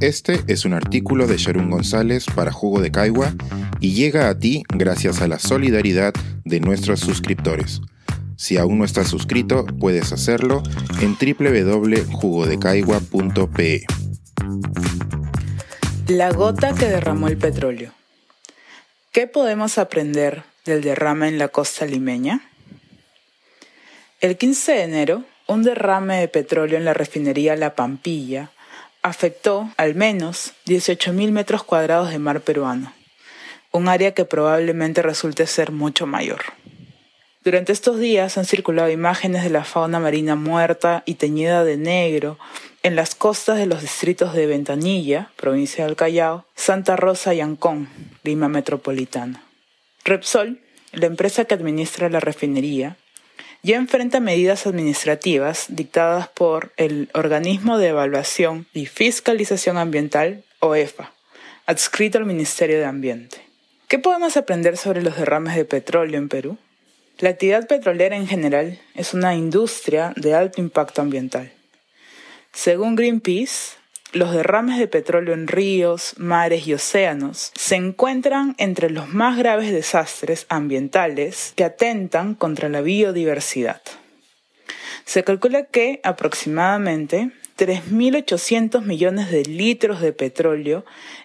Este es un artículo de Sharon González para Jugo de Caigua y llega a ti gracias a la solidaridad de nuestros suscriptores. Si aún no estás suscrito, puedes hacerlo en www.jugodecaigua.pe. La gota que derramó el petróleo. ¿Qué podemos aprender del derrame en la costa limeña? El 15 de enero, un derrame de petróleo en la refinería La Pampilla afectó al menos 18.000 metros cuadrados de mar peruano, un área que probablemente resulte ser mucho mayor. Durante estos días han circulado imágenes de la fauna marina muerta y teñida de negro en las costas de los distritos de Ventanilla, provincia del Callao, Santa Rosa y Ancón, Lima Metropolitana. Repsol, la empresa que administra la refinería, ya enfrenta medidas administrativas dictadas por el Organismo de Evaluación y Fiscalización Ambiental, OEFA, adscrito al Ministerio de Ambiente. ¿Qué podemos aprender sobre los derrames de petróleo en Perú? La actividad petrolera en general es una industria de alto impacto ambiental. Según Greenpeace, los derrames de petróleo en ríos, mares y océanos se encuentran entre los más graves desastres ambientales que atentan contra la biodiversidad. Se calcula que aproximadamente 3.800 millones de litros de petróleo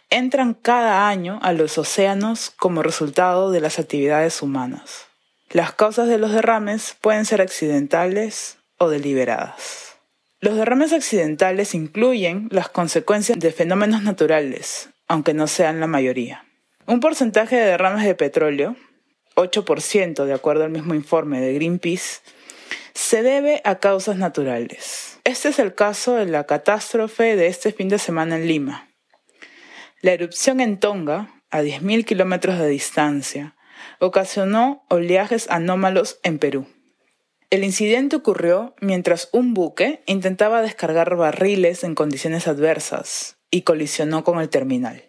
entran cada año a los océanos como resultado de las actividades humanas. Las causas de los derrames pueden ser accidentales o deliberadas. Los derrames accidentales incluyen las consecuencias de fenómenos naturales, aunque no sean la mayoría. Un porcentaje de derrames de petróleo, 8% de acuerdo al mismo informe de Greenpeace, se debe a causas naturales. Este es el caso de la catástrofe de este fin de semana en Lima. La erupción en Tonga, a 10.000 kilómetros de distancia, ocasionó oleajes anómalos en Perú. El incidente ocurrió mientras un buque intentaba descargar barriles en condiciones adversas y colisionó con el terminal.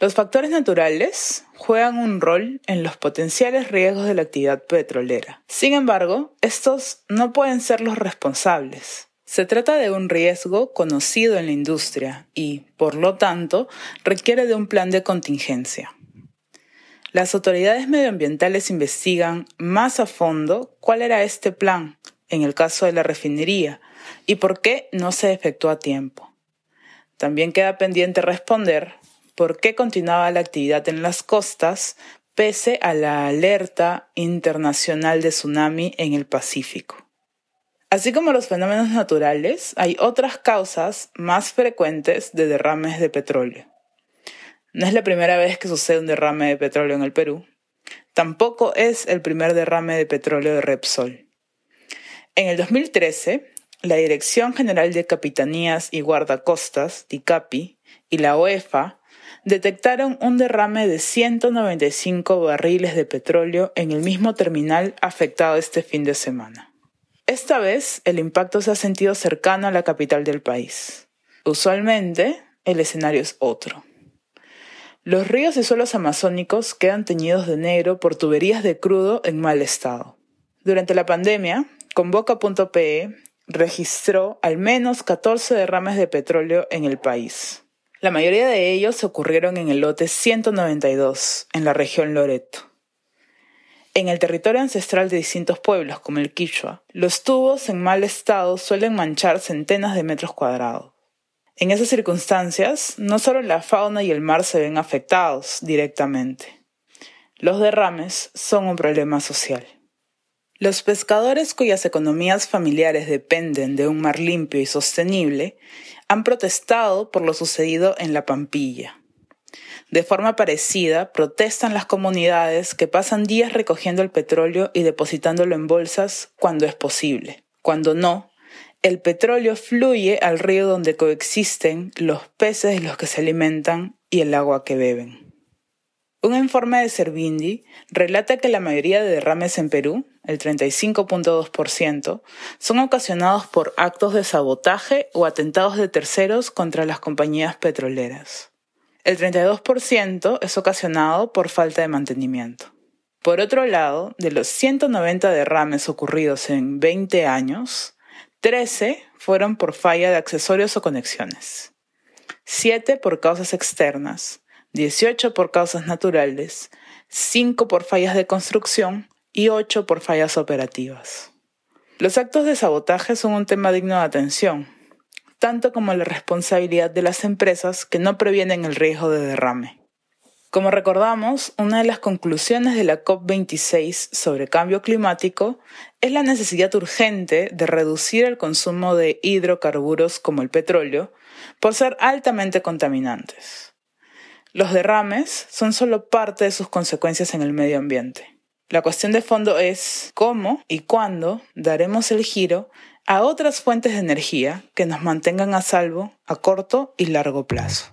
Los factores naturales juegan un rol en los potenciales riesgos de la actividad petrolera. Sin embargo, estos no pueden ser los responsables. Se trata de un riesgo conocido en la industria y, por lo tanto, requiere de un plan de contingencia. Las autoridades medioambientales investigan más a fondo cuál era este plan en el caso de la refinería y por qué no se efectuó a tiempo. También queda pendiente responder por qué continuaba la actividad en las costas pese a la alerta internacional de tsunami en el Pacífico. Así como los fenómenos naturales, hay otras causas más frecuentes de derrames de petróleo. No es la primera vez que sucede un derrame de petróleo en el Perú. Tampoco es el primer derrame de petróleo de Repsol. En el 2013, la Dirección General de Capitanías y Guardacostas, DICAPI, y la OEFA detectaron un derrame de 195 barriles de petróleo en el mismo terminal afectado este fin de semana. Esta vez el impacto se ha sentido cercano a la capital del país. Usualmente el escenario es otro. Los ríos y suelos amazónicos quedan teñidos de negro por tuberías de crudo en mal estado. Durante la pandemia, Convoca.pe registró al menos 14 derrames de petróleo en el país. La mayoría de ellos ocurrieron en el lote 192, en la región Loreto. En el territorio ancestral de distintos pueblos, como el Quichua, los tubos en mal estado suelen manchar centenas de metros cuadrados. En esas circunstancias, no solo la fauna y el mar se ven afectados directamente. Los derrames son un problema social. Los pescadores cuyas economías familiares dependen de un mar limpio y sostenible han protestado por lo sucedido en la Pampilla. De forma parecida, protestan las comunidades que pasan días recogiendo el petróleo y depositándolo en bolsas cuando es posible. Cuando no, el petróleo fluye al río donde coexisten los peces de los que se alimentan y el agua que beben. Un informe de Servindi relata que la mayoría de derrames en Perú, el 35.2%, son ocasionados por actos de sabotaje o atentados de terceros contra las compañías petroleras. El 32% es ocasionado por falta de mantenimiento. Por otro lado, de los 190 derrames ocurridos en 20 años, 13 fueron por falla de accesorios o conexiones. 7 por causas externas, 18 por causas naturales, 5 por fallas de construcción y 8 por fallas operativas. Los actos de sabotaje son un tema digno de atención, tanto como la responsabilidad de las empresas que no previenen el riesgo de derrame. Como recordamos, una de las conclusiones de la COP26 sobre cambio climático es la necesidad urgente de reducir el consumo de hidrocarburos como el petróleo por ser altamente contaminantes. Los derrames son solo parte de sus consecuencias en el medio ambiente. La cuestión de fondo es cómo y cuándo daremos el giro a otras fuentes de energía que nos mantengan a salvo a corto y largo plazo.